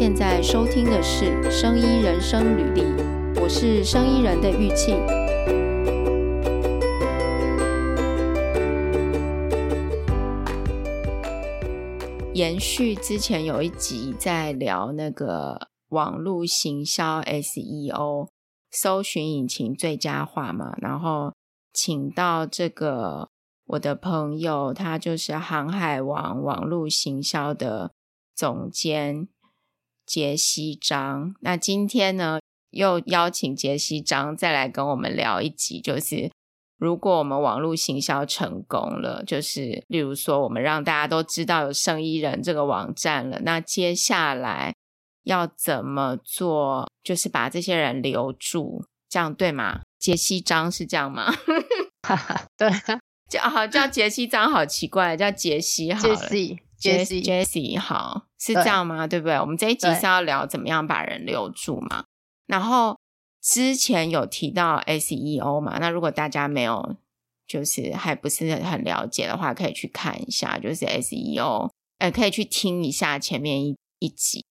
现在收听的是《生医人生履历》，我是生医人的玉庆。延续之前有一集在聊那个网络行销 SEO 搜寻引擎最佳化嘛，然后请到这个我的朋友，他就是航海王网络行销的总监杰西张。那今天呢，又邀请杰西张再来跟我们聊一集，就是。如果我们网络行销成功了，就是例如说，我们让大家都知道有生医人这个网站了，那接下来要怎么做？就是把这些人留住，这样对吗？杰西张是这样吗？哈哈，对，叫好叫杰西张，好奇怪，叫杰西好了，杰西，杰西，杰西好，是这样吗？对，对不对？我们这一集是要聊怎么样把人留住嘛，然后。之前有提到 SEO 嘛？那如果大家没有，就是还不是很了解的话，可以去看一下，就是 SEO，呃，可以去听一下前面一一集，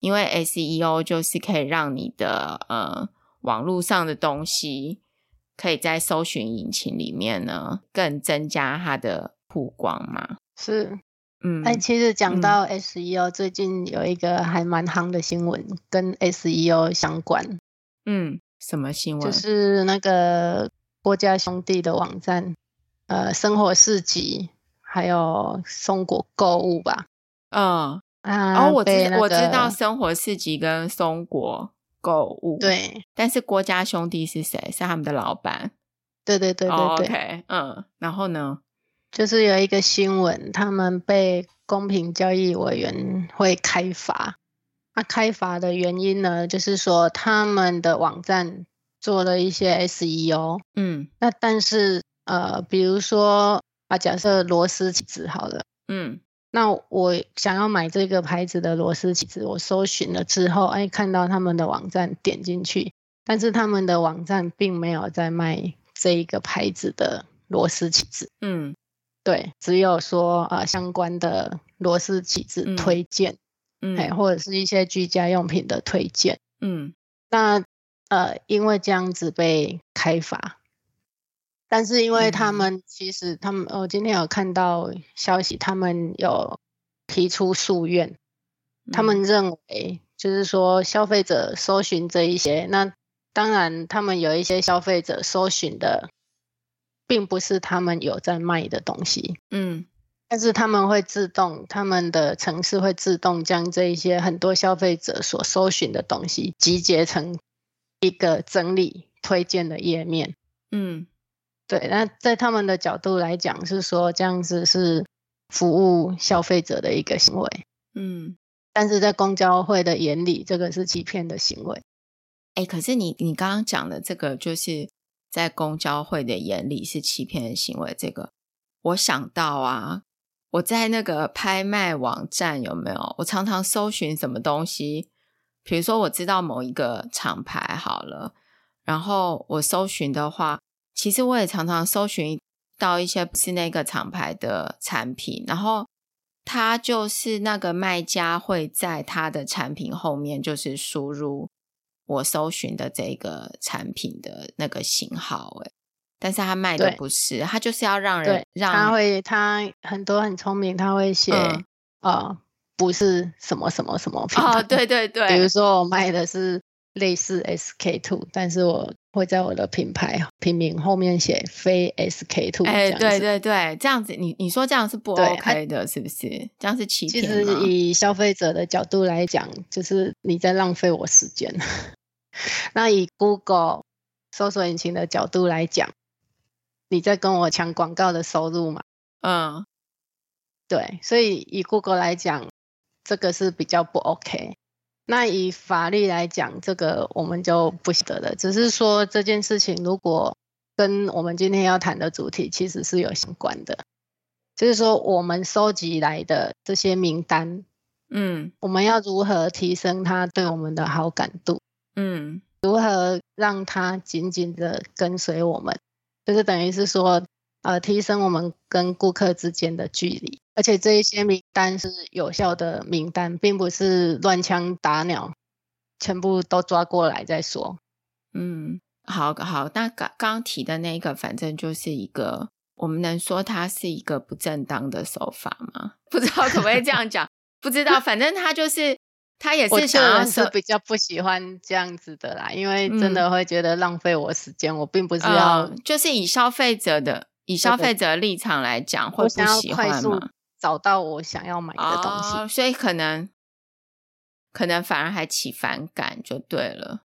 因为 SEO 就是可以让你的呃网络上的东西，可以在搜寻引擎里面呢更增加它的曝光嘛。是，嗯，哎，其实讲到 SEO，嗯，最近有一个还蛮夯的新闻，跟 SEO 相关。嗯，什么新闻？就是那个郭家兄弟的网站，呃，生活市集，还有松果购物吧。嗯啊，哦，我知、那个、我知道生活市集跟松果购物。对，但是郭家兄弟是谁？是他们的老板。对对对对对。哦、OK，嗯，然后呢？就是有一个新闻，他们被公平交易委员会开罚。他开罚的原因呢，就是说他们的网站做了一些 SEO，嗯，那但是呃，比如说啊，假设螺丝起子好了，嗯，那我想要买这个牌子的螺丝起子，我搜寻了之后，哎，看到他们的网站点进去，但是他们的网站并没有在卖这一个牌子的螺丝起子，嗯，对，只有说啊、呃、相关的螺丝起子推荐。嗯嗯，或者是一些居家用品的推荐，嗯，那呃，因为这样子被开罚，但是因为他们其实他们，我今天有看到消息，他们有提出诉愿，他们认为就是说消费者搜寻这一些，那当然他们有一些消费者搜寻的，并不是他们有在卖的东西，嗯。但是他们会自动，他们的城市会自动将这一些很多消费者所搜寻的东西集结成一个整理推荐的页面。嗯，对。那在他们的角度来讲，是说这样子是服务消费者的一个行为。嗯，但是在公交会的眼里，这个是欺骗的行为。哎，可是你你刚刚讲的这个，就是在公交会的眼里是欺骗的行为。这个我想到啊。我在那个拍卖网站有没有？我常常搜寻什么东西，比如说我知道某一个厂牌好了，然后我搜寻的话，其实我也常常搜寻到一些不是那个厂牌的产品，然后他就是那个卖家会在他的产品后面就是输入我搜寻的这个产品的那个型号，诶但是他卖的不是，他就是要让人让他会他很多很聪明，他会写啊、嗯呃，不是什么什么什么品牌，哦，对对对，比如说我卖的是类似 SK two，但是我会在我的品牌品名后面写非 SK two，哎，对对对，这样子你你说这样是不 OK 的，是不是？这样是欺骗。其实以消费者的角度来讲，就是你在浪费我时间。那以 Google 搜索引擎的角度来讲。你在跟我抢广告的收入嘛？嗯，对，所以以 Google 来讲，这个是比较不 OK。那以法律来讲，这个我们就不晓得了。只是说这件事情，如果跟我们今天要谈的主题其实是有相关的，就是说我们收集来的这些名单，嗯，我们要如何提升他对我们的好感度？嗯，如何让他紧紧的跟随我们？就是等于是说，呃，提升我们跟顾客之间的距离，而且这一些名单是有效的名单，并不是乱枪打鸟，全部都抓过来再说。嗯，好好，那刚刚提的那个，反正就是一个，我们能说它是一个不正当的手法吗？不知道可不可以这样讲？不知道，反正他就是他也是想要是比较不喜欢这样子的啦，因为真的会觉得浪费我时间。嗯、我并不是要、嗯，就是以消费者的以消费者的立场来讲，会不喜欢吗？找到我想要买的东西，哦、所以可能可能反而还起反感就对了。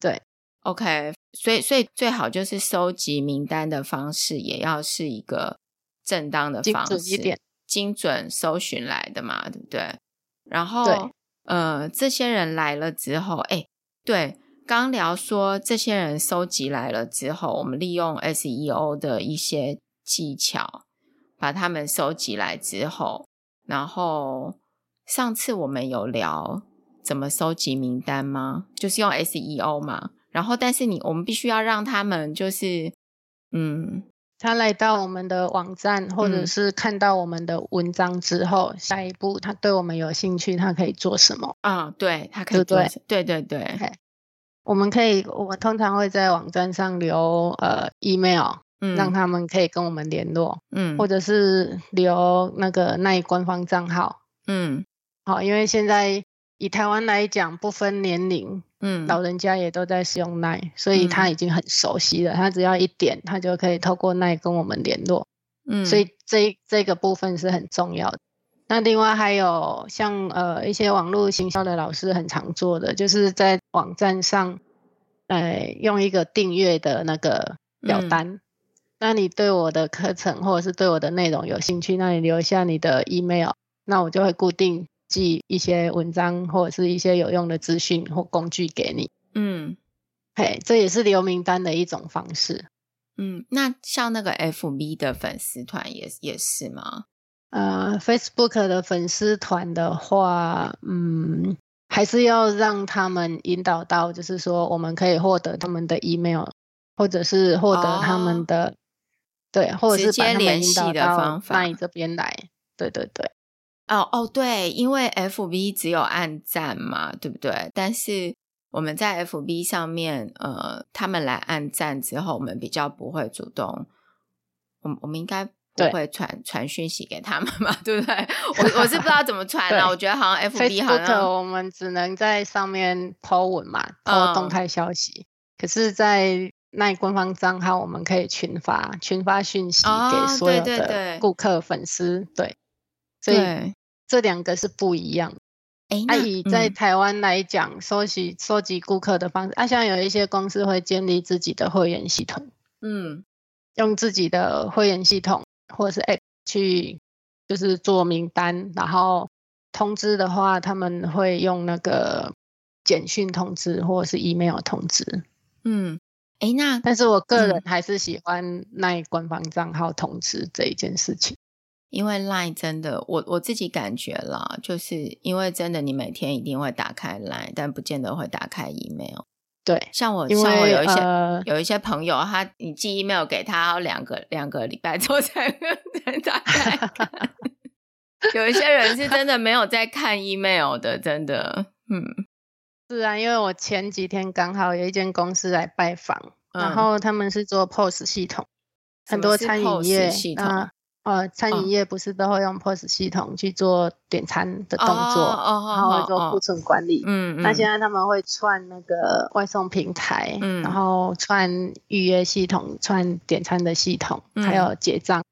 对，OK，所以所以最好就是收集名单的方式也要是一个正当的方式，精准一点，精准搜寻来的嘛，对不对？然后呃，这些人来了之后，哎，对，刚聊说这些人收集来了之后，我们利用 SEO 的一些技巧。把他们收集来之后，然后上次我们有聊怎么收集名单吗？就是用 SEO 嘛。然后，但是你我们必须要让他们就是，嗯，他来到我们的网站，或者是看到我们的文章之后，嗯、下一步他对我们有兴趣，他可以做什么？啊，对，他可以做什么？对对对对。Okay. 我们可以，我们通常会在网站上留呃 email。嗯，让他们可以跟我们联络，嗯，或者是留那个奈官方账号，嗯，好，因为现在以台湾来讲，不分年龄，嗯，老人家也都在使用奈，所以他已经很熟悉了，嗯，他只要一点，他就可以透过奈跟我们联络，嗯，所以这这个部分是很重要的。那另外还有像呃一些网络行销的老师很常做的，就是在网站上，呃，用一个订阅的那个表单。嗯那你对我的课程或者是对我的内容有兴趣，那你留下你的 email，那我就会固定寄一些文章或者是一些有用的资讯或工具给你。嗯，嘿，这也是留名单的一种方式。嗯，那像那个 FB 的粉丝团也也是吗？呃，Facebook 的粉丝团的话，嗯，还是要让他们引导到，就是说我们可以获得他们的 email，或者是获得他们的、哦。对，或者是直接联系的方法那你这边来。对对对。哦哦，对，因为 FB 只有按赞嘛，对不对？但是我们在 FB 上面，呃，他们来按赞之后，我们比较不会主动，我我们应该不会传传讯息给他们嘛，对不对？我我是不知道怎么传的，我觉得好像 FB 好像我们只能在上面 po 文嘛，po 动态消息，嗯、可是，在那官方账号我们可以群发群发讯息给所有的顾客粉丝，对，所以这两个是不一样。哎，那以在台湾来讲，收集收集顾客的方式，啊，像有一些公司会建立自己的会员系统，嗯，用自己的会员系统或者是 App 去就是做名单，然后通知的话，他们会用那个简讯通知或者是 email 通知，嗯。哎，那但是我个人还是喜欢 LINE 官方账号通知这一件事情，因为 LINE 真的，我我自己感觉啦，就是因为真的，你每天一定会打开 LINE，但不见得会打开 email。对，像我像我有一些、呃、有一些朋友，他你寄 email 给他，要两个两个礼拜之后才才打开。有一些人是真的没有在看 email 的，真的，嗯。是啊，因为我前几天刚好有一间公司来拜访，嗯、然后他们是做 POS 系统，很多餐饮业系统啊，呃，餐饮业不是都会用 POS 系统去做点餐的动作，哦、然后做库存管理。嗯、哦、嗯。那现在他们会串那个外送平台，嗯，然后串预约系统，串点餐的系统，嗯、还有结账。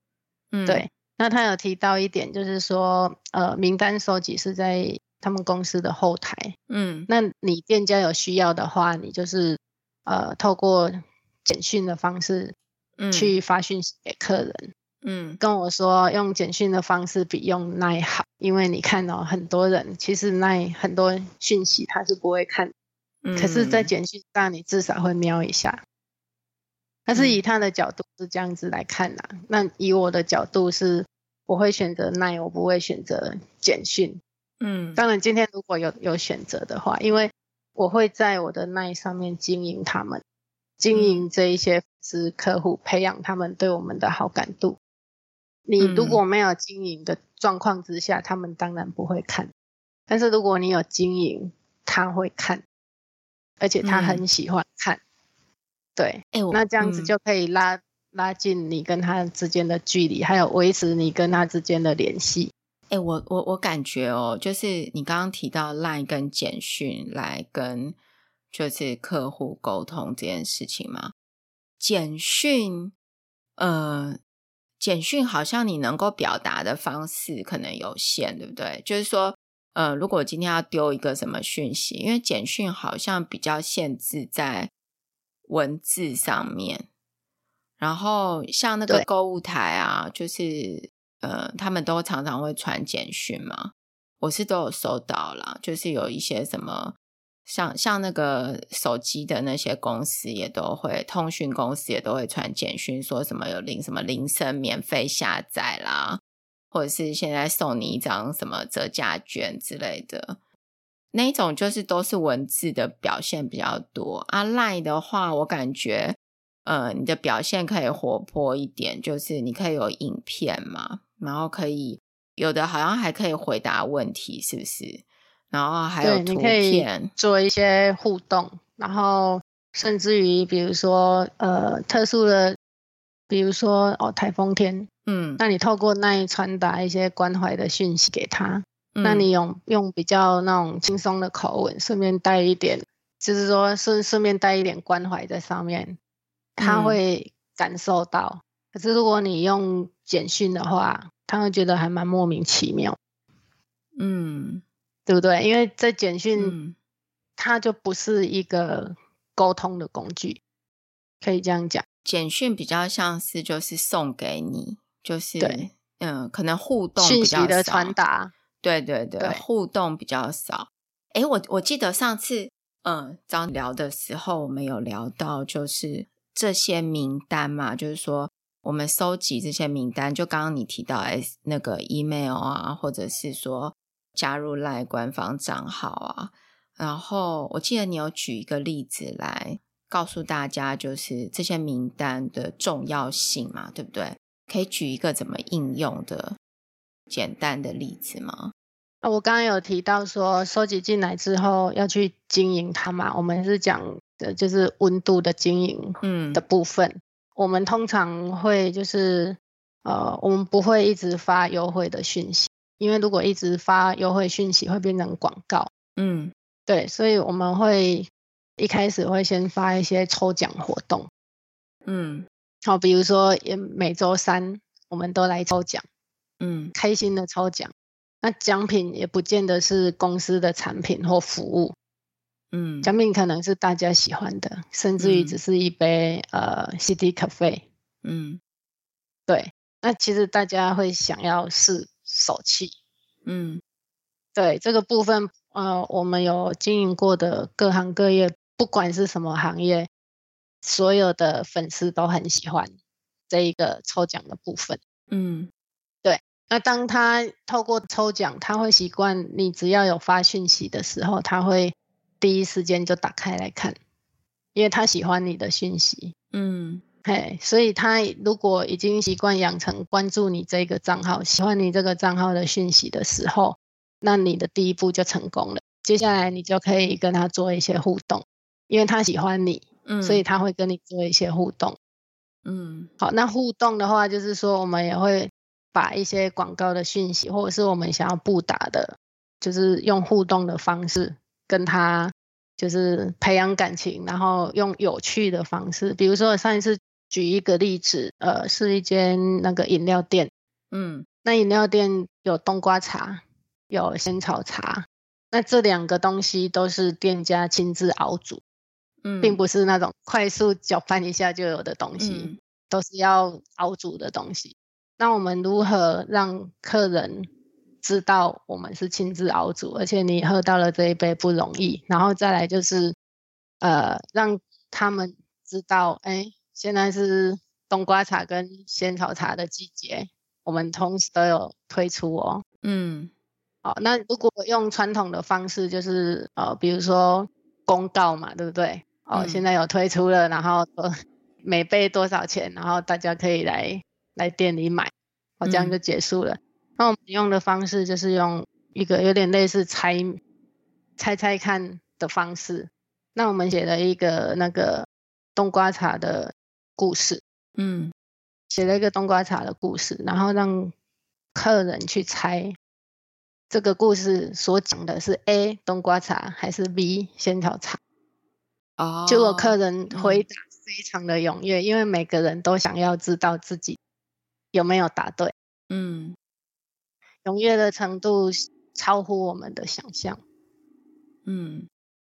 嗯，对。那他有提到一点，就是说，呃，名单收集是在。他们公司的后台，嗯，那你店家有需要的话，你就是呃，透过简讯的方式，去发讯息给客人，嗯，跟我说用简讯的方式比用 LINE 好，因为你看到、哦、很多人其实 LINE 很多讯息他是不会看，嗯，可是，在简讯上你至少会瞄一下。但是以他的角度是这样子来看呐、啊，那以我的角度是，我会选择 LINE，我不会选择简讯。嗯，当然，今天如果有有选择的话，因为我会在我的 LINE 上面经营他们，经营这一些是客户，培养他们对我们的好感度。你如果没有经营的状况之下，嗯、他们当然不会看。但是如果你有经营，他会看，而且他很喜欢看。嗯、对，欸、那这样子就可以拉、嗯、拉近你跟他之间的距离，还有维持你跟他之间的联系。哎、欸，我我我感觉哦，就是你刚刚提到 LINE 跟简讯来跟就是客户沟通这件事情嘛，简讯，呃。简讯好像你能够表达的方式可能有限，对不对？就是说，呃，如果今天要丢一个什么讯息，因为简讯好像比较限制在文字上面。然后像那个购物台啊，就是呃，他们都常常会传简讯嘛，我是都有收到啦，就是有一些什么。像像那个手机的那些公司也都会，通讯公司也都会传简讯，说什么有铃什么铃声免费下载啦，或者是现在送你一张什么折价券之类的，那一种就是都是文字的表现比较多。啊，LINE 的话，我感觉，呃，你的表现可以活泼一点，就是你可以有影片嘛，然后可以有的好像还可以回答问题，是不是？然后还有图片，做一些互动，然后甚至于比如说呃特殊的，比如说哦台风天，嗯，那你透过那一传达一些关怀的讯息给他，嗯、那你用用比较那种轻松的口吻，顺便带一点，就是说顺顺便带一点关怀在上面，他会感受到。嗯、可是如果你用简讯的话，他会觉得还蛮莫名其妙，嗯。对不对？因为在简讯，嗯、它就不是一个沟通的工具，可以这样讲。简讯比较像是就是送给你，就是对嗯，可能互动比较少。信息的传达，对对对，对互动比较少。哎，我我记得上次嗯，早聊的时候，我们有聊到就是这些名单嘛，就是说我们收集这些名单，就刚刚你提到哎，那个 email 啊，或者是说。加入 LINE 官方账号啊，然后我记得你有举一个例子来告诉大家，就是这些名单的重要性嘛，对不对？可以举一个怎么应用的简单的例子吗？啊，我刚刚有提到说，收集进来之后要去经营它嘛，我们是讲的就是温度的经营，嗯的部分，嗯、我们通常会就是呃，我们不会一直发优惠的讯息。因为如果一直发优惠讯息，会变成广告。嗯，对，所以我们会一开始会先发一些抽奖活动。嗯，好，比如说每周三我们都来抽奖。嗯，开心的抽奖。那奖品也不见得是公司的产品或服务。嗯，奖品可能是大家喜欢的，甚至于只是一杯、嗯、呃 City Cafe。嗯，对，那其实大家会想要试。手气，嗯，对这个部分，呃，我们有经营过的各行各业，不管是什么行业，所有的粉丝都很喜欢这一个抽奖的部分，嗯，对。那当他透过抽奖，他会习惯你只要有发讯息的时候，他会第一时间就打开来看，因为他喜欢你的讯息，嗯。嘿，所以他如果已经习惯养成关注你这个账号、喜欢你这个账号的讯息的时候，那你的第一步就成功了。接下来你就可以跟他做一些互动，因为他喜欢你，嗯，所以他会跟你做一些互动，嗯。好，那互动的话，就是说我们也会把一些广告的讯息，或者是我们想要布达的，就是用互动的方式跟他，就是培养感情，然后用有趣的方式，比如说上一次。举一个例子，呃，是一间那个饮料店，嗯，那饮料店有冬瓜茶，有仙草茶，那这两个东西都是店家亲自熬煮，嗯，并不是那种快速搅拌一下就有的东西，嗯，都是要熬煮的东西。那我们如何让客人知道我们是亲自熬煮，而且你喝到了这一杯不容易？然后再来就是，呃，让他们知道，哎。现在是冬瓜茶跟仙草茶的季节，我们同时都有推出哦。嗯，好，那如果用传统的方式，就是呃，比如说公告嘛，对不对？哦，嗯、现在有推出了，然后每杯多少钱，然后大家可以来来店里买。哦，这样就结束了。嗯、那我们用的方式就是用一个有点类似猜猜猜看的方式。那我们写了一个那个冬瓜茶的故事，嗯，写了一个冬瓜茶的故事，然后让客人去猜这个故事所讲的是 A 冬瓜茶还是 B 仙草茶。哦，结果客人回答非常的踊跃，嗯，因为每个人都想要知道自己有没有答对。嗯，踊跃的程度超乎我们的想象。嗯，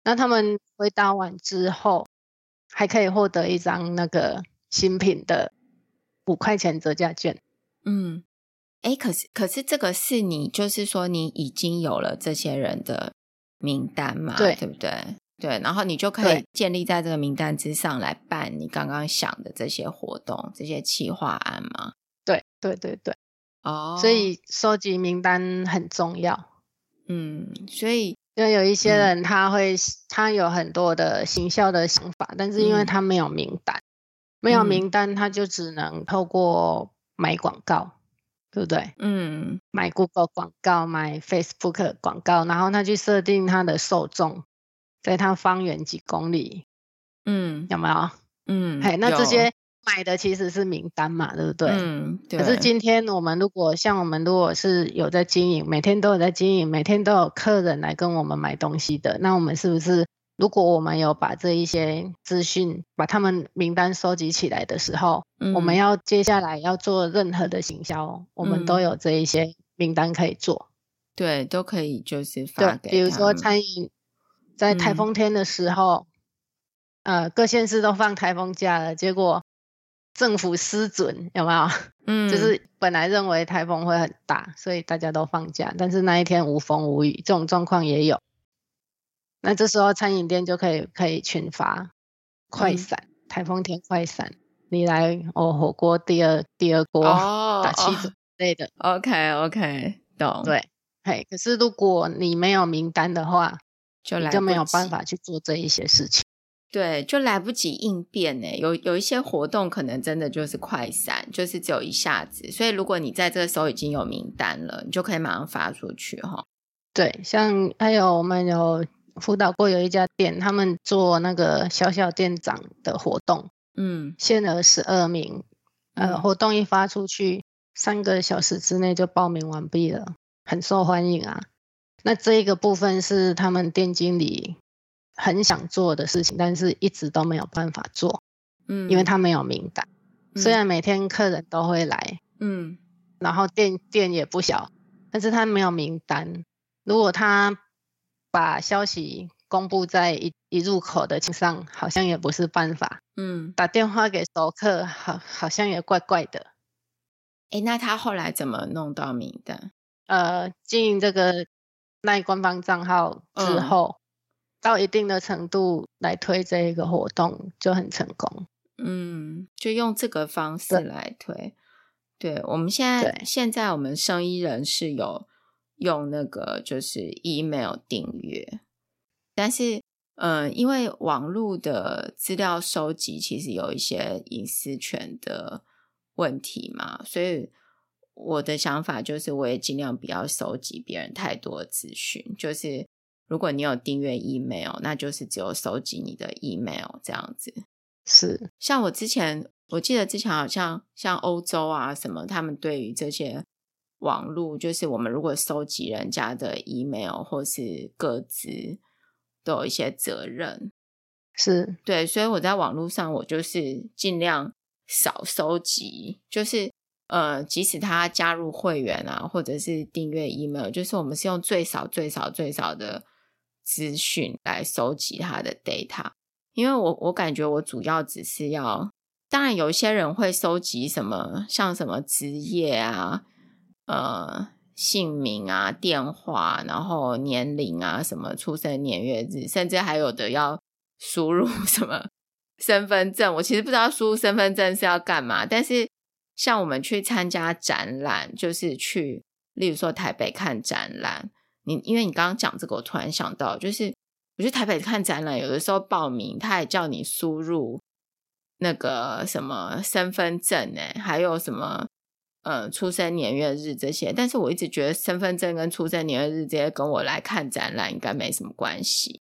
那他们回答完之后，还可以获得一张那个新品的五块钱折价券。嗯，哎，可是可是这个是你，就是说你已经有了这些人的名单嘛？对，对不对？对，然后你就可以建立在这个名单之上来办你刚刚想的这些活动、这些企划案吗？对，对，对，对。哦，所以收集名单很重要。嗯，所以因为有一些人他会、嗯、他有很多的行销的想法，但是因为他没有名单，嗯、没有名单他就只能透过买广告，对不对？嗯，买 Google 广告，买 Facebook 广告，然后他去设定他的受众。在他方圆几公里，嗯，有没有？嗯，嘿，那这些买的其实是名单嘛，对不对？嗯，对。可是今天我们如果像我们如果是有在经营，每天都有在经营，每天都有客人来跟我们买东西的，那我们是不是如果我们有把这一些资讯，把他们名单收集起来的时候，嗯，我们要接下来要做任何的行销，我们都有这一些名单可以做。对，都可以就是发给，比如说餐饮。在台风天的时候，嗯、呃，各县市都放台风假了，结果政府失准，有没有？嗯，就是本来认为台风会很大，所以大家都放假，但是那一天无风无雨，这种状况也有。那这时候餐饮店就可以可以群发快闪，嗯、台风天快闪，你来哦，火锅第二第二锅、哦、打七折之类的。OK OK，懂。对，嘿，可是如果你没有名单的话，就来就没有办法去做这一些事情，对，就来不及应变呢。有有一些活动可能真的就是快闪，就是只有一下子。所以如果你在这个时候已经有名单了，你就可以马上发出去哈。对，像还有我们有辅导过有一家店，他们做那个小小店长的活动，嗯，限额十二名，呃，活动一发出去，三个小时之内就报名完毕了，很受欢迎啊。那这一个部分是他们店经理很想做的事情，但是一直都没有办法做，嗯，因为他没有名单。嗯，虽然每天客人都会来，嗯，然后店店也不小，但是他没有名单。如果他把消息公布在一一入口的上，好像也不是办法，嗯，打电话给熟客，好好像也怪怪的。诶，那他后来怎么弄到名单？呃，经营这个。赖官方账号之后，嗯，到一定的程度来推这一个活动就很成功。嗯，就用这个方式来推。对，我们现在现在我们生意人是有用那个就是 email 订阅，但是嗯，因为网络的资料收集其实有一些隐私权的问题嘛，所以。我的想法就是，我也尽量不要收集别人太多的资讯。就是如果你有订阅 email，那就是只有收集你的 email 这样子。是，像我之前，我记得之前好像像欧洲啊什么，他们对于这些网络，就是我们如果收集人家的 email 或是个资，都有一些责任。是，对，所以我在网络上，我就是尽量少收集，就是。呃，即使他加入会员啊，或者是订阅 email，就是我们是用最少、最少、最少的资讯来收集他的 data。因为我我感觉我主要只是要，当然有些人会收集什么，像什么职业啊、呃姓名啊、电话，然后年龄啊、什么出生年月日，甚至还有的要输入 什么身份证。我其实不知道输入身份证是要干嘛，但是。像我们去参加展览，就是去，例如说台北看展览。你因为你刚刚讲这个，我突然想到，就是我去台北看展览，有的时候报名，他还叫你输入那个什么身份证，哎，还有什么呃出生年月日这些，但是我一直觉得身份证跟出生年月日这些跟我来看展览应该没什么关系。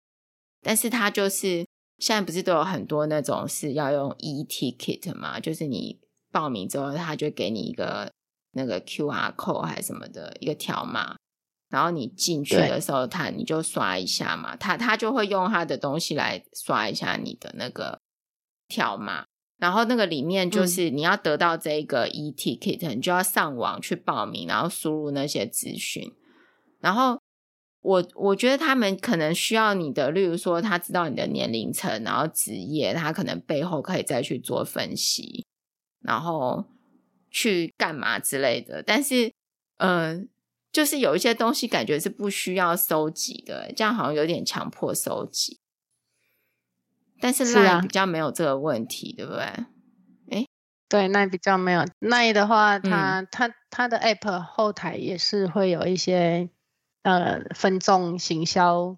但是他就是现在不是都有很多那种是要用 e-ticket 嘛，就是你报名之后，他就给你一个那个 QR code 还是什么的一个条码。然后你进去的时候，他你就刷一下嘛，他他就会用他的东西来刷一下你的那个条码，然后那个里面就是你要得到这个 e-ticket，你就要上网去报名，然后输入那些资讯。然后我我觉得他们可能需要你的，例如说他知道你的年龄层，然后职业，他可能背后可以再去做分析，然后去干嘛之类的。但是，嗯、呃。就是有一些东西感觉是不需要收集的，这样好像有点强迫收集。但是 Line 比较没有这个问题，对不对？哎，对，Line 比较没有。Line 的话，它、嗯、它它的 App 后台也是会有一些呃分众行销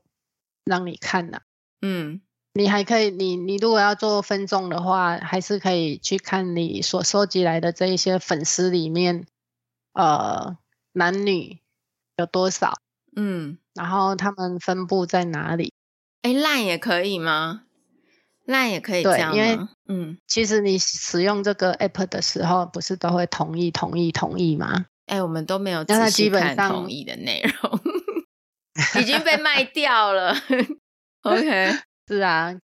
让你看的、啊。嗯，你还可以，你你如果要做分众的话，还是可以去看你所收集来的这一些粉丝里面，呃，男女。有多少？嗯，然后他们分布在哪里？哎，Line 也可以吗？Line 也可以这样吗？对，因为嗯，其实你使用这个 app 的时候，不是都会同意、同意、同意吗？哎，我们都没有仔细看同意的内容，已经被卖掉了。OK，是啊，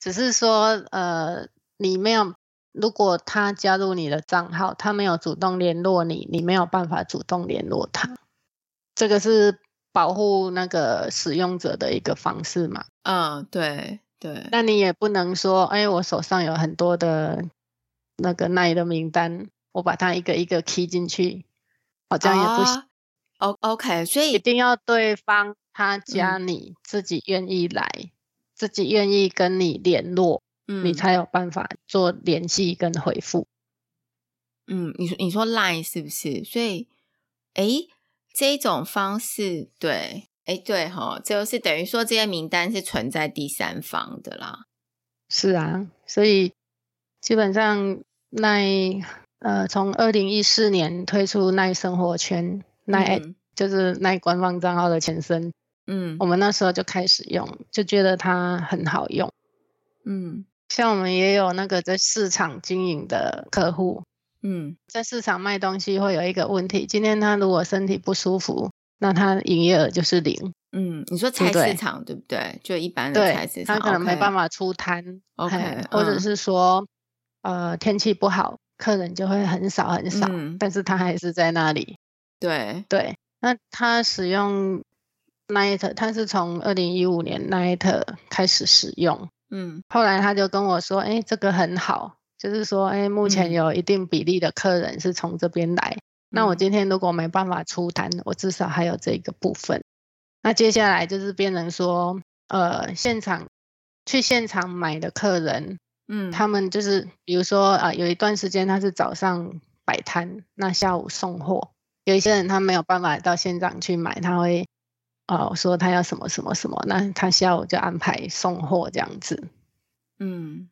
只是说呃，你没有，如果他加入你的账号，他没有主动联络你，你没有办法主动联络他。这个是保护那个使用者的一个方式嘛？嗯，对对。那你也不能说，哎，我手上有很多的那个奈的名单，我把它一个一个 key 进去，好像也不行。哦，OK，所以一定要对方他加你，自己愿意来，嗯、自己愿意跟你联络，嗯，你才有办法做联系跟回复。嗯，你说你说 Line 是不是？所以，哎。这一种方式，对，哎，对哈，就是等于说这些名单是存在第三方的啦。是啊，所以基本上奈呃，从二零一四年推出奈生活圈，奈、嗯、就是奈官方账号的前身。嗯，我们那时候就开始用，就觉得它很好用。嗯，像我们也有那个在市场经营的客户。嗯，在市场卖东西会有一个问题，今天他如果身体不舒服，那他营业额就是零。嗯，你说菜市场对不对？就一般的菜市场，他可能没办法出摊。OK，或者是说，嗯、呃，天气不好，客人就会很少很少，嗯、但是他还是在那里。对对，那他使用 Night，他是从二零一五年 Night 开始使用。嗯，后来他就跟我说，哎，这个很好。就是说，哎，目前有一定比例的客人是从这边来。嗯、那我今天如果没办法出单，我至少还有这个部分。那接下来就是变成说，呃，现场去现场买的客人，嗯，他们就是比如说啊、呃，有一段时间他是早上摆摊，那下午送货。有一些人他没有办法到现场去买，他会哦说他要什么什么什么，那他下午就安排送货这样子。嗯，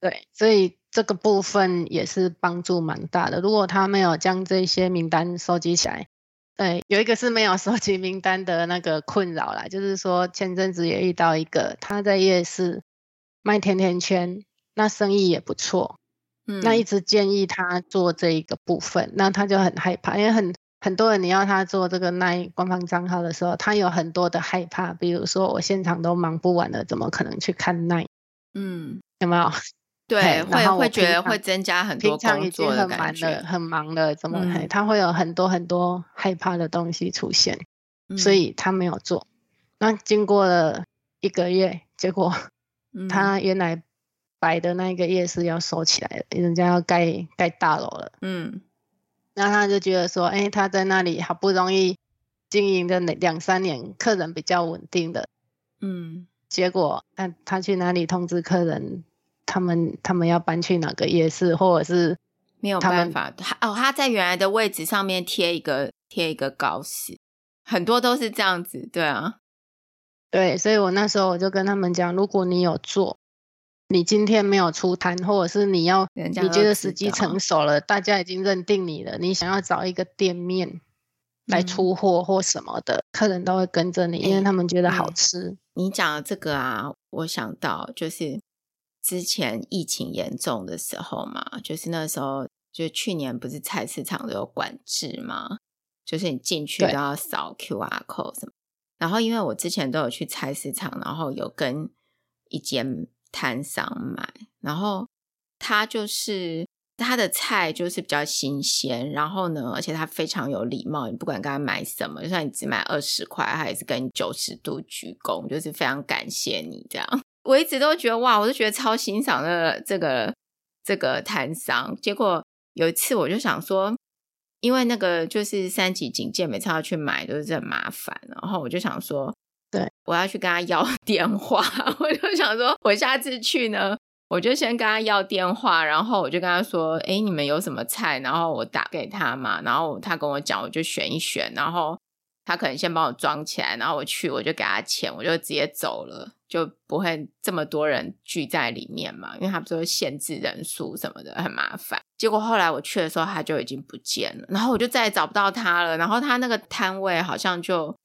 对，所以。这个部分也是帮助蛮大的。如果他没有将这些名单收集起来，对，有一个是没有收集名单的那个困扰啦，就是说前阵子也遇到一个，他在夜市卖甜甜圈，那生意也不错，嗯，那一直建议他做这一个部分，那他就很害怕，因为很很多人你要他做这个奈官方账号的时候，他有很多的害怕，比如说我现场都忙不完了，怎么可能去看奈？嗯，有没有？对，会会觉得会增加很多工作的感觉，很忙的，怎么？嗯、他会有很多很多害怕的东西出现，嗯、所以他没有做。那经过了一个月，结果 他原来摆的那个夜市要收起来人家要盖盖大楼了。嗯，那他就觉得说，哎，他在那里好不容易经营的那两三年，客人比较稳定的，嗯，结果他他去哪里通知客人？他们他们要搬去哪个夜市，或者是没有办法。他哦，他在原来的位置上面贴一个贴一个告示，很多都是这样子，对啊，对，所以我那时候我就跟他们讲，如果你有做，你今天没有出摊，或者是你要你觉得时机成熟了，大家已经认定你了，你想要找一个店面来出货或什么的，嗯、客人都会跟着你，因为他们觉得好吃。嗯、你讲的这个啊，我想到就是之前疫情严重的时候嘛，就是那时候，就去年不是菜市场都有管制吗？就是你进去都要扫 QR code 什么。然后因为我之前都有去菜市场，然后有跟一间。摊商买，然后他就是他的菜就是比较新鲜，然后呢，而且他非常有礼貌，你不管跟他买什么，就算你只买二十块，他也是跟你九十度鞠躬，就是非常感谢你这样。我一直都觉得哇，我都觉得超欣赏的这个这个摊商。结果有一次我就想说，因为那个就是三级警戒，每次要去买都是很麻烦，然后我就想说。对，我要去跟他要 电话，我就想说，我下次去呢，我就先跟他要电话，然后我就跟他说，哎，你们有什么菜？然后我打给他嘛，然后他跟我讲，我就选一选，然后他可能先帮我装起来，然后我去，我就给他钱，我就直接走了，就不会这么多人聚在里面嘛，因为他不是会限制人数什么的，很麻烦。结果后来我去的时候，他就已经不见了，然后我就再也找不到他了，然后他那个摊位好像就。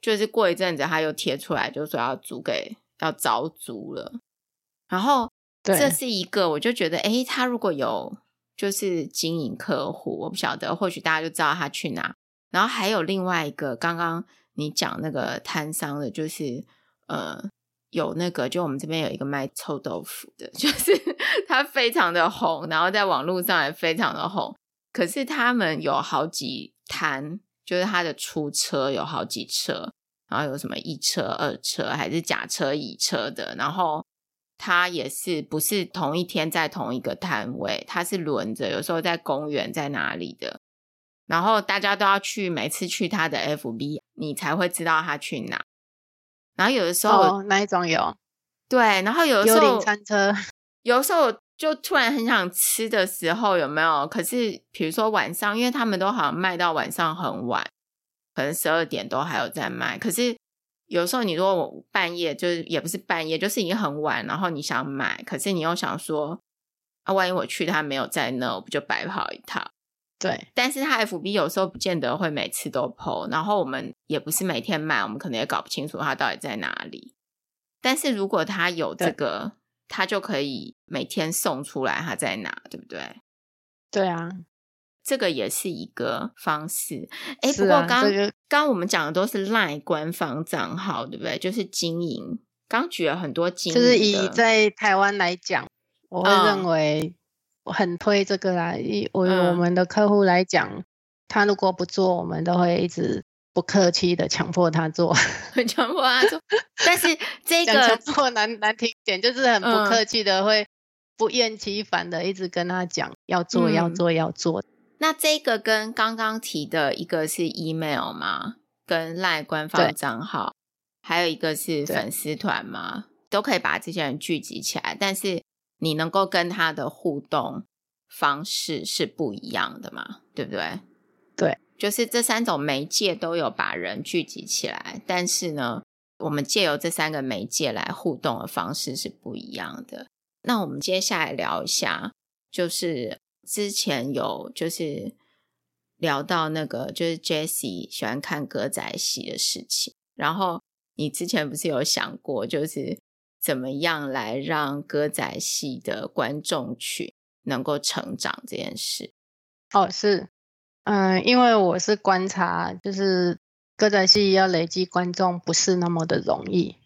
就是过一阵子，他又贴出来，就说要租给要招租了。然后这是一个，我就觉得，哎，他如果有就是经营客户，我不晓得，或许大家就知道他去哪。然后还有另外一个，刚刚你讲那个摊商的，就是呃，有那个，就我们这边有一个卖臭豆腐的，就是他非常的红，然后在网络上也非常的红。可是他们有好几摊。就是他的出车有好几车，然后有什么一车、二车，还是甲车、乙车的。然后他也是不是同一天在同一个摊位，他是轮着，有时候在公园，在哪里的。然后大家都要去，每次去他的 FB，你才会知道他去哪。然后有的时候，哦，那一种有，对，然后有的时候餐车，有的时候。就突然很想吃的时候有没有？可是比如说晚上，因为他们都好像卖到晚上很晚，可能十二点都还有在卖。可是有时候你如果半夜就是也不是半夜，就是已经很晚，然后你想买，可是你又想说啊，万一我去他没有在那，我不就白跑一趟？对。但是他 FB 有时候不见得会每次都 po，然后我们也不是每天买，我们可能也搞不清楚他到底在哪里。但是如果他有这个。他就可以每天送出来，他在哪，对不对？对啊，这个也是一个方式。哎，不过刚刚、这个、刚我们讲的都是 LINE 官方账号，对不对？就是经营。刚举了很多经营，就是以在台湾来讲，我会认为我很推这个啦。以、嗯、我我们的客户来讲，他如果不做，我们都会一直。不客气的强迫他做，强迫他做。但是 这个强迫难难听点，就是很不客气的，会不厌其烦的一直跟他讲要做、要做、要做。那这个跟刚刚提的一个是 email 吗？跟 LINE 官方账号，还有一个是粉丝团吗？都可以把这些人聚集起来，但是你能够跟他的互动方式是不一样的嘛？对不对？对。就是这三种媒介都有把人聚集起来，但是呢，我们借由这三个媒介来互动的方式是不一样的。那我们接下来聊一下，就是之前有就是聊到那个就是 Jessie 喜欢看歌仔戏的事情，然后你之前不是有想过，就是怎么样来让歌仔戏的观众群能够成长这件事？哦，是。嗯，因为我是观察，就是歌仔戏要累积观众不是那么的容易。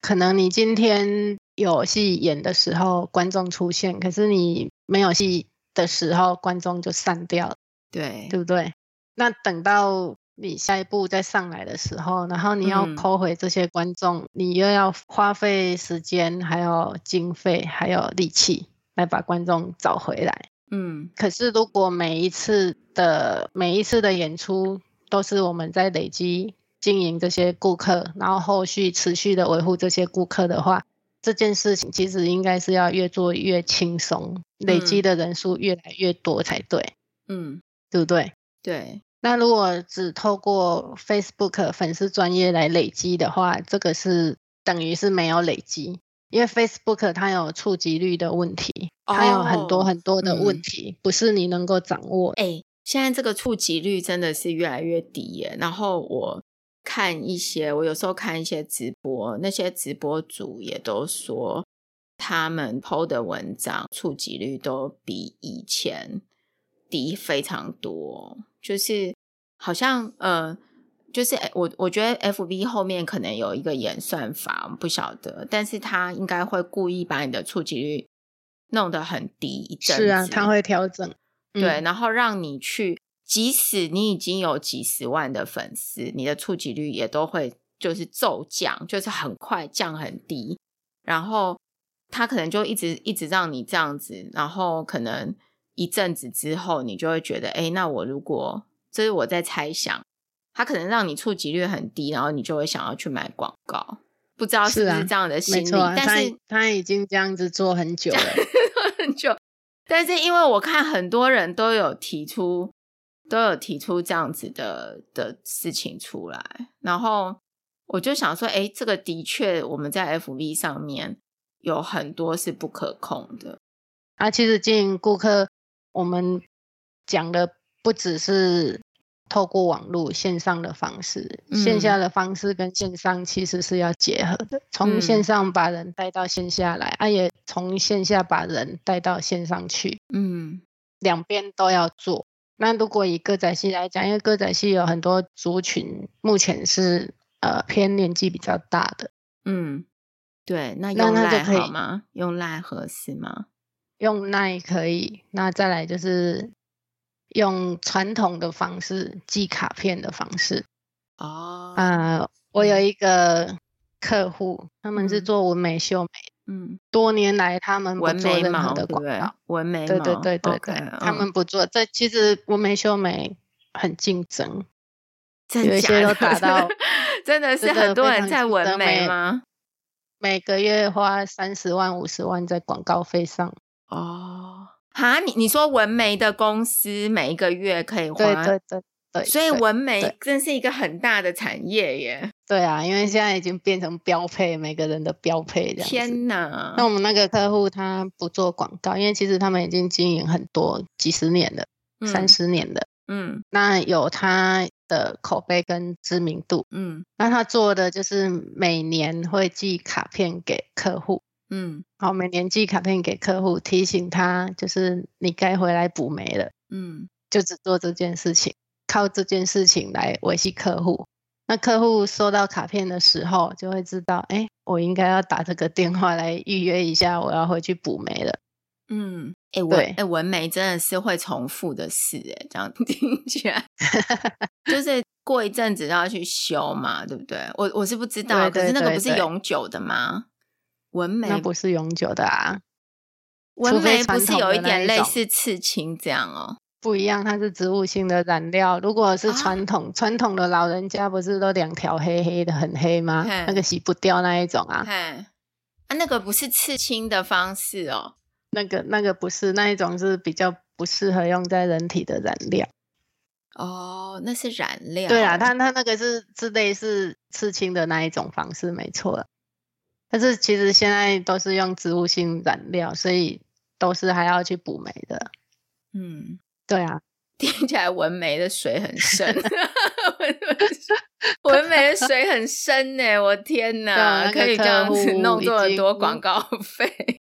可能你今天有戏演的时候，观众出现，可是你没有戏的时候，观众就散掉了，对，对不对？那等到你下一步再上来的时候，然后你要抠回这些观众，嗯、你又要花费时间，还有经费，还有力气来把观众找回来。嗯，可是如果每一次的每一次的演出都是我们在累积经营这些顾客，然后后续持续的维护这些顾客的话，这件事情其实应该是要越做越轻松，累积的人数越来越多才对。嗯，对不对？对。那如果只透过 Facebook 粉丝专业来累积的话，这个是等于是没有累积，因为 Facebook 它有触及率的问题，它有很多很多的问题，哦、不是你能够掌握。哎、欸，现在这个触及率真的是越来越低耶。然后我看一些，我有时候看一些直播，那些直播主也都说，他们 PO 的文章触及率都比以前低非常多，就是好像呃。就是我我觉得 F B 后面可能有一个演算法，我不晓得，但是他应该会故意把你的触及率弄得很低一阵子。是啊，他会调整。对，嗯、然后让你去，即使你已经有几十万的粉丝，你的触及率也都会就是骤降，就是很快降很低。然后他可能就一直一直让你这样子，然后可能一阵子之后，你就会觉得，哎，那我如果这是我在猜想。他可能让你触及率很低，然后你就会想要去买广告，不知道是不是这样的心理。是啊、但是他，他已经这样子做很久了，很久。但是因为我看很多人都有提出，都有提出这样子的的事情出来，然后我就想说，哎，这个的确我们在 FV 上面有很多是不可控的。啊，其实经营顾客，我们讲的不只是。透过网络线上的方式，嗯、线下的方式跟线上其实是要结合的。从线上把人带到线下来，嗯、啊，也从线下把人带到线上去。嗯，两边都要做。那如果以歌仔戏来讲，因为歌仔戏有很多族群，目前是呃偏年纪比较大的。嗯，对，那用赖好吗？用赖合适吗？用赖可以。那再来就是。用传统的方式寄卡片的方式。哦，啊、呃，我有一个客户，他们是做纹眉秀眉，嗯，多年来他们不做任何的广告，纹眉，对对对对对，okay, 他们不做。这、嗯、其实纹眉秀眉很竞争，有一些都达到，真的是很多人在纹眉吗？每个月花三十万五十万在广告费上。哦。哈，你你说纹眉的公司每一个月可以花，对对对对，所以纹眉真是一个很大的产业耶。对啊，因为现在已经变成标配，每个人的标配这样。天哪！那我们那个客户他不做广告，因为其实他们已经经营很多几十年了，嗯、三十年的，嗯，那有他的口碑跟知名度，嗯，那他做的就是每年会寄卡片给客户。嗯，好，每年寄卡片给客户，提醒他就是你该回来补眉了。嗯，就只做这件事情，靠这件事情来维系客户。那客户收到卡片的时候，就会知道，哎，我应该要打这个电话来预约一下，我要回去补眉了。嗯，哎，对哎纹眉真的是会重复的事，哎，这样听起来，就是过一阵子要去修嘛，对不对？我我是不知道，对对对对，可是那个不是永久的吗？纹眉那不是永久的啊，纹眉不是有一点类似刺青这样哦？不一样，它是植物性的染料。如果是传统传、啊、统的老人家，不是都两条黑黑的很黑吗？那个洗不掉那一种啊。啊，那个不是刺青的方式哦。那个那个不是那一种，是比较不适合用在人体的染料。哦，那是染料。对啊，它它那个是是类似刺青的那一种方式，没错。但是其实现在都是用植物性染料，所以都是还要去补酶的。嗯，对啊，听起来纹眉的水很深，纹眉的水很深呢。我天哪，可以这样子弄这么多广告费。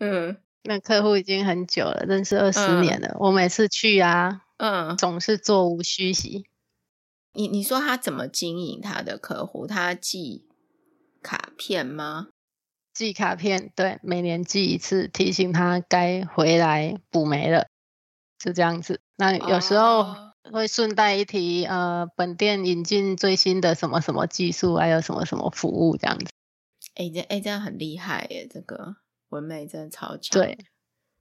嗯，那客户已经很久了，认识二十年了。嗯、我每次去啊，嗯，总是座无虚席。你你说他怎么经营他的客户？他寄。卡片吗？寄卡片，对，每年寄一次，提醒他该回来补眉了，是这样子。那有时候会顺带一提，呃，本店引进最新的什么什么技术，还有什么什么服务，这样子。哎、欸，这哎，这样很厉害耶！这个纹眉真的超强。对，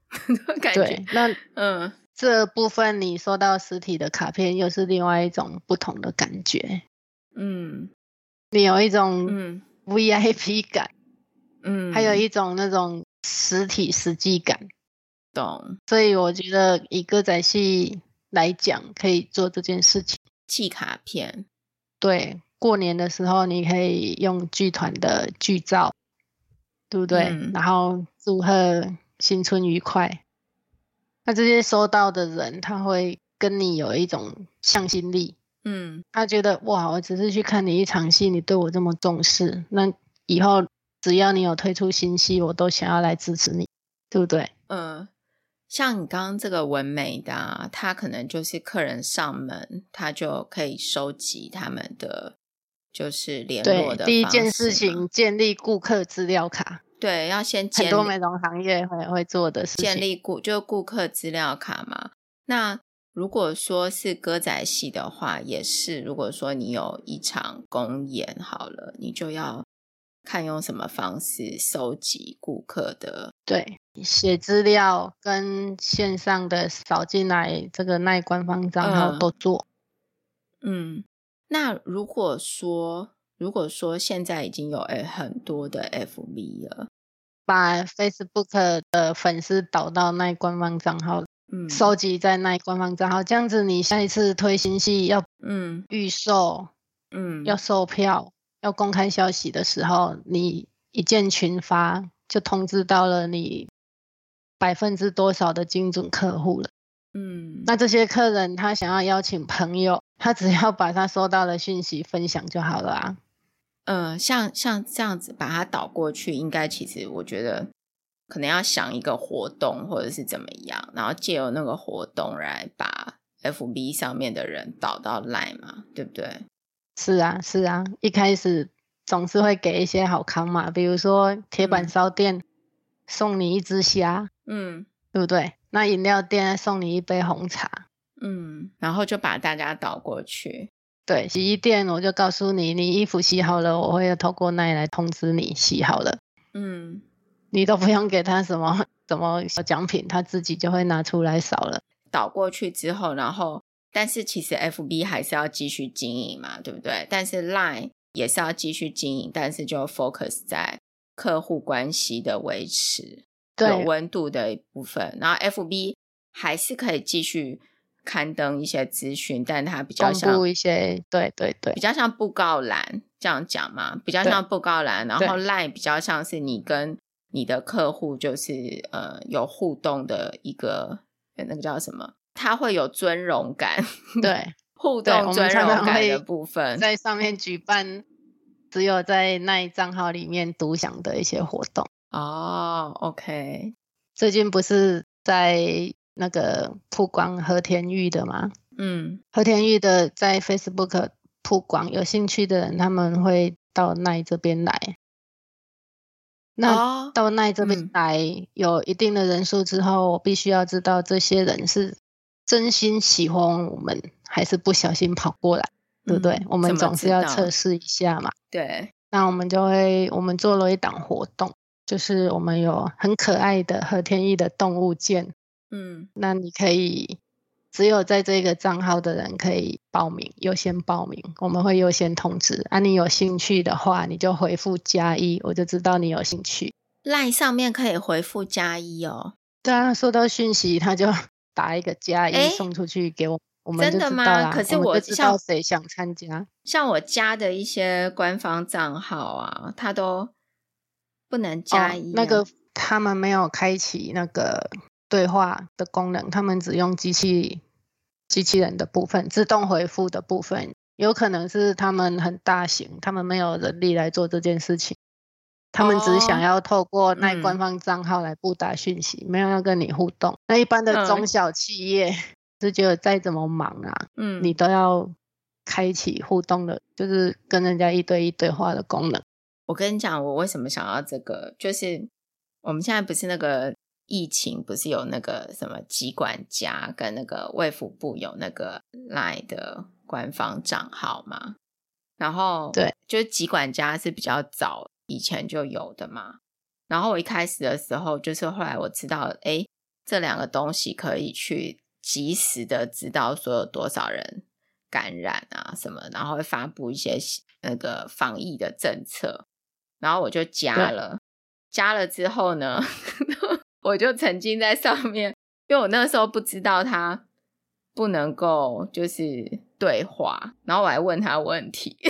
感觉对。那嗯，这部分你收到实体的卡片，又是另外一种不同的感觉。嗯，你有一种嗯。VIP 感，嗯，还有一种那种实体实际感，懂。所以我觉得以歌仔戏来讲，可以做这件事情。寄卡片，对，过年的时候你可以用剧团的剧照，对不对？嗯、然后祝贺新春愉快。那这些收到的人，他会跟你有一种向心力。嗯，他觉得哇，我只是去看你一场戏，你对我这么重视，那以后只要你有推出新戏，我都想要来支持你，对不对？嗯。像你刚刚这个文美的啊，他可能就是客人上门，他就可以收集他们的就是联络的。对，第一件事情建立顾客资料卡。对，要先建立很多美容行业会会做的事情。建立顾就顾客资料卡嘛。那如果说是歌仔戏的话，也是。如果说你有一场公演好了，你就要。看用什么方式收集顾客的，对，写资料跟线上的扫进来这个奈官方账号都做。嗯，那如果说如果说现在已经有诶很多的 FB 了，把 Facebook 的粉丝导到奈官方账号，嗯，收集在那官方账号，这样子你下一次推新戏要嗯预售，嗯，要售票。要公开消息的时候，你一键群发就通知到了你百分之多少的精准客户了。嗯，那这些客人他想要邀请朋友，他只要把他收到的讯息分享就好了啊。嗯，像像这样子把它导过去，应该其实我觉得可能要想一个活动或者是怎么样，然后借由那个活动来把 FB 上面的人导到 Line 嘛，对不对？是啊，是啊，一开始总是会给一些好康嘛，比如说铁板烧店送你一只虾，嗯，对不对？那饮料店送你一杯红茶，嗯，然后就把大家导过去。对，洗衣店我就告诉你，你衣服洗好了，我会透过那里来通知你洗好了，嗯，你都不用给他什么什么小奖品，他自己就会拿出来扫了。倒过去之后，然后。但是其实 FB 还是要继续经营嘛，对不对？但是 Line 也是要继续经营，但是就 focus 在客户关系的维持，对，有温度的一部分。然后 FB 还是可以继续刊登一些资讯，但它比较像一些，对对对，比较像布告栏这样讲嘛，比较像布告栏。然后 Line 比较像是你跟你的客户就是呃有互动的一个，那个叫什么？他会有尊荣感，对互动尊荣感的部分，在上面举办只有在那一账号里面独享的一些活动。哦，OK，最近不是在那个曝光和田玉的吗？嗯，和田玉的在 Facebook 曝光，有兴趣的人他们会到奈这边来。那到奈这边来、嗯、有一定的人数之后，我必须要知道这些人是。真心喜欢我们，还是不小心跑过来，嗯、对不对？我们总是要测试一下嘛。对，那我们就会，我们做了一档活动，就是我们有很可爱的和田玉的动物键。嗯，那你可以，只有在这个账号的人可以报名，优先报名，我们会优先通知。啊，你有兴趣的话，你就回复加一，我就知道你有兴趣。line 上面可以回复加一哦。对啊，收到讯息他就。打一个加一送出去给我，们。真的吗？可是我，我知道谁想参加。像我加的一些官方账号啊，他都不能加一、啊哦。那个他们没有开启那个对话的功能，他们只用机器机器人的部分，自动回复的部分，有可能是他们很大型，他们没有人力来做这件事情。他们只想要透过那官方账号来布达讯息，嗯、没有要跟你互动。那一般的中小企业是觉得再怎么忙啊，嗯，你都要开启互动的，就是跟人家一对一对话的功能。我跟你讲，我为什么想要这个，就是我们现在不是那个疫情，不是有那个什么疾管家跟那个卫福部有那个 LINE 的官方账号吗？然后对，就是疾管家是比较早。以前就有的嘛，然后我一开始的时候，就是后来我知道，哎，这两个东西可以去及时的知道说有多少人感染啊什么，然后会发布一些那个防疫的政策，然后我就加了，加了之后呢，我就曾经在上面，因为我那时候不知道他不能够就是对话，然后我还问他问题。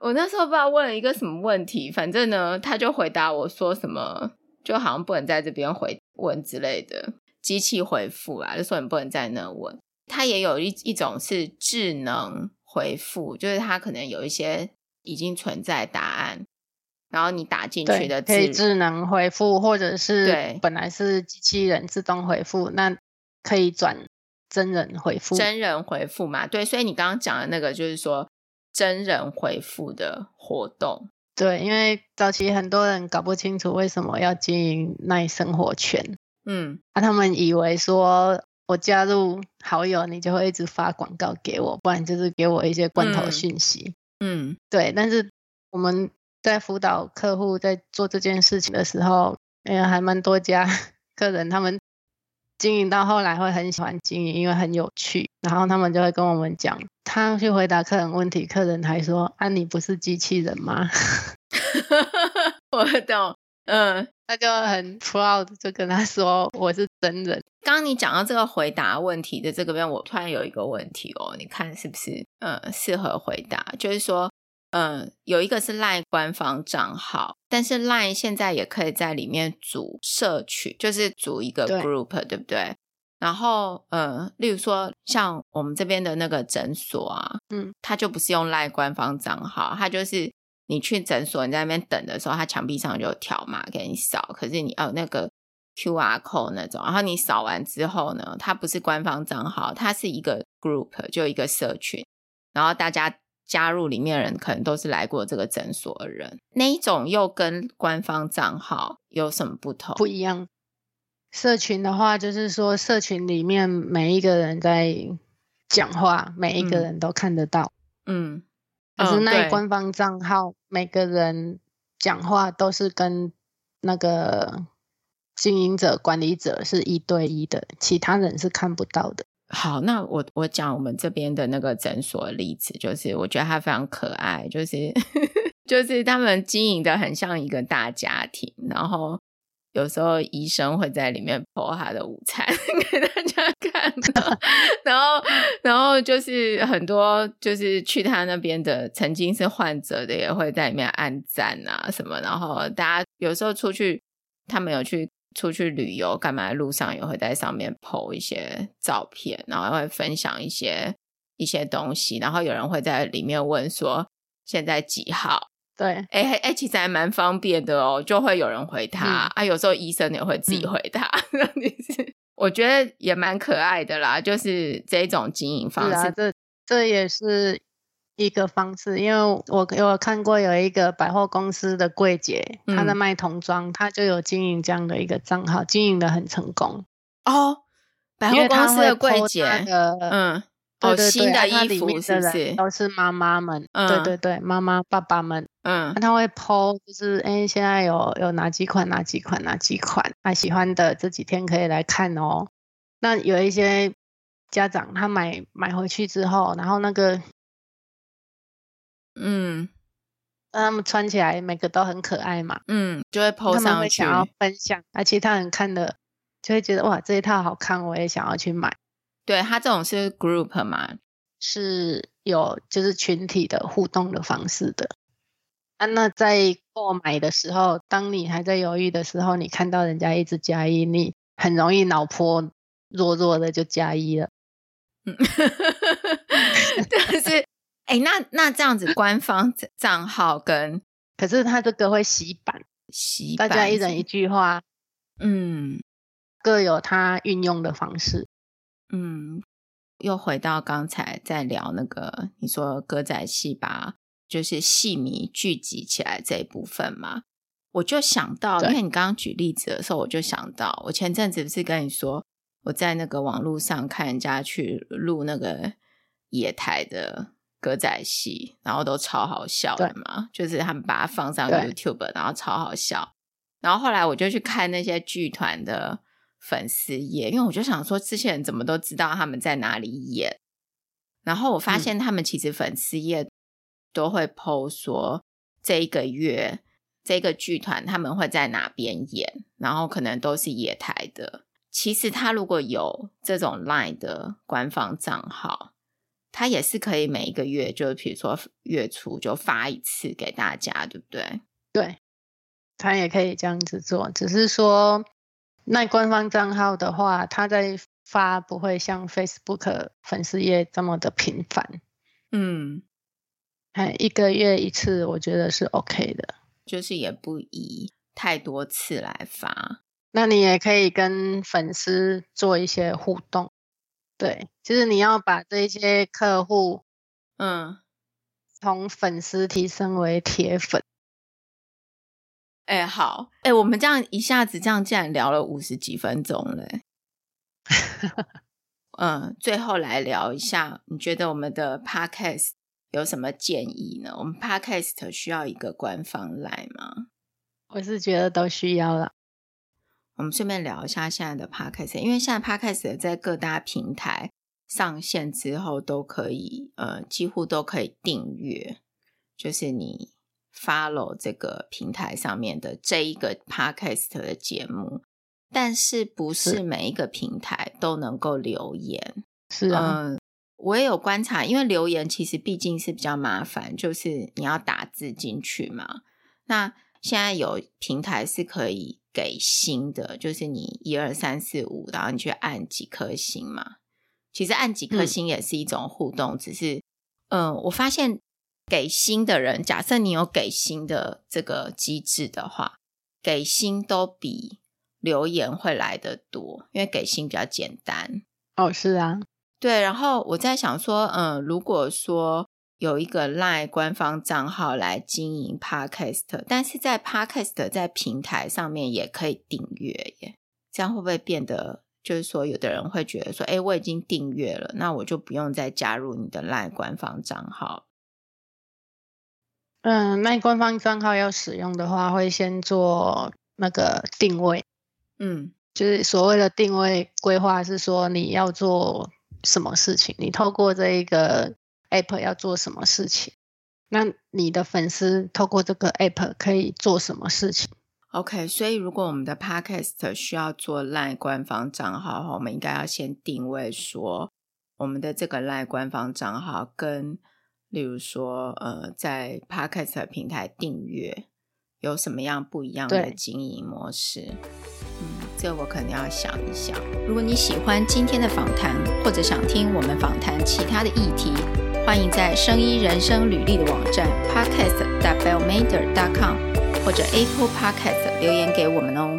我那时候不知道问了一个什么问题，反正呢，他就回答我说什么，就好像不能在这边回问之类的，机器回复啊，就说你不能在那问。他也有一一种是智能回复，就是他可能有一些已经存在答案，然后你打进去的字可以智能回复，或者是本来是机器人自动回复，那可以转真人回复，真人回复嘛，对，所以你刚刚讲的那个就是说。真人回复的活动，对，因为早期很多人搞不清楚为什么要经营奈生活圈，嗯，啊，他们以为说我加入好友，你就会一直发广告给我，不然就是给我一些罐头讯息，嗯，对。但是我们在辅导客户在做这件事情的时候，哎，还蛮多家 客人他们。经营到后来会很喜欢经营，因为很有趣。然后他们就会跟我们讲，他去回答客人问题，客人还说：“啊，你不是机器人吗？” 我懂，嗯，他就很 proud，就跟他说：“我是真人。”刚刚你讲到这个回答问题的这个边，我突然有一个问题哦，你看是不是？嗯，适合回答，就是说。嗯，有一个是 LINE 官方账号，但是 LINE 现在也可以在里面组社群，就是组一个 group，对，对不对？然后，嗯，例如说像我们这边的那个诊所啊，嗯，它就不是用 LINE 官方账号，它就是你去诊所你在那边等的时候，它墙壁上就有条码给你扫，可是你哦那个 QR code 那种，然后你扫完之后呢，它不是官方账号，它是一个 group，就一个社群，然后大家。加入里面的人可能都是来过这个诊所的人，那一种又跟官方账号有什么不同？不一样。社群的话，就是说社群里面每一个人在讲话，每一个人都看得到。嗯，可是那官方账号，每个人讲话都是跟那个经营者、管理者是一对一的，其他人是看不到的。好，那我我讲我们这边的那个诊所例子，就是我觉得他非常可爱，就是 就是他们经营的很像一个大家庭，然后有时候医生会在里面剖他的午餐 给大家看，然后然后就是很多就是去他那边的曾经是患者的也会在里面按赞啊什么，然后大家有时候出去，他们有去。出去旅游干嘛？路上也会在上面 po 一些照片，然后会分享一些一些东西，然后有人会在里面问说现在几号？对，哎哎，其实还蛮方便的哦，就会有人回他、嗯、啊。有时候医生也会自己回他，嗯、我觉得也蛮可爱的啦，就是这种经营方式，啊、这这也是。一个方式，因为我有看过有一个百货公司的柜姐，她、嗯、在卖童装，她就有经营这样的一个账号，经营的很成功哦。百货公司的柜姐的，嗯，对对对，新的衣服是不是都是妈妈们？嗯、对对对，妈妈爸爸们，嗯，他会 po，就是哎，现在有有哪几款哪几款哪几款，他喜欢的这几天可以来看哦。那有一些家长他买买回去之后，然后那个。嗯，让他们穿起来每个都很可爱嘛，嗯，就会 po 上去，他们会想要分享，而其他人看的就会觉得哇，这一套好看，我也想要去买。对，他这种是 group 嘛，是有就是群体的互动的方式的。啊，那在购买的时候，当你还在犹豫的时候，你看到人家一直加一，你很容易脑波弱弱的就加一了。嗯，但是。哎、欸，那那这样子，官方账号跟可是他这个会洗版，洗版，大家一人一句话，嗯，各有他运用的方式，嗯，又回到刚才在聊那个，你说歌仔戏吧，就是戏迷聚集起来这一部分嘛，我就想到，因为你刚刚举例子的时候，我就想到，我前阵子不是跟你说，我在那个网络上看人家去录那个野台的。歌仔戏，然后都超好笑的嘛，就是他们把它放上 YouTube，然后超好笑。然后后来我就去看那些剧团的粉丝页，因为我就想说，这些人怎么都知道他们在哪里演。然后我发现他们其实粉丝页都会 po 说，这一个月这个剧团他们会在哪边演，然后可能都是野台的。其实他如果有这种 Line 的官方账号。它也是可以每一个月，就比如说月初就发一次给大家，对不对？对，它也可以这样子做，只是说那官方账号的话，它在发不会像 Facebook 粉丝页这么的频繁。嗯，哎，一个月一次，我觉得是 OK 的，就是也不宜太多次来发。那你也可以跟粉丝做一些互动，对，就是你要把这些客户，嗯，从粉丝提升为铁粉。哎、欸，好，哎、欸，我们这样一下子这样竟然聊了五十几分钟了。嗯，最后来聊一下，你觉得我们的 Podcast 有什么建议呢？我们 Podcast 需要一个官方 LINE 吗？我是觉得都需要了。我们顺便聊一下现在的 Podcast，因为现在 Podcast 在各大平台上线之后，都可以呃，几乎都可以订阅，就是你 follow 这个平台上面的这一个 Podcast 的节目，但是不是每一个平台都能够留言？是啊，嗯，我也有观察，因为留言其实毕竟是比较麻烦，就是你要打字进去嘛。那现在有平台是可以。给星的，就是你一二三四五，然后你去按几颗星嘛。其实按几颗星也是一种互动，嗯、只是，嗯，我发现给星的人，假设你有给星的这个机制的话，给星都比留言会来得多，因为给星比较简单。哦，是啊，对。然后我在想说，嗯，如果说。有一个 LINE 官方账号来经营 Podcast，但是在 Podcast 在平台上面也可以订阅耶，这样会不会变得就是说，有的人会觉得说，哎，我已经订阅了，那我就不用再加入你的 LINE 官方账号。嗯，LINE 官方账号要使用的话，会先做那个定位，嗯，就是所谓的定位规划，是说你要做什么事情，你透过这一个。App 要做什么事情？那你的粉丝透过这个 App 可以做什么事情？OK，所以如果我们的 Podcast 需要做 LINE 官方账号，我们应该要先定位说，我们的这个 LINE 官方账号跟，例如说，呃，在 Podcast 平台订阅有什么样不一样的经营模式？嗯，这我可能要想一想。如果你喜欢今天的访谈，或者想听我们访谈其他的议题，欢迎在声音人生履历的网站 podcast.bellmader.com 或者 Apple Podcast 留言给我们哦。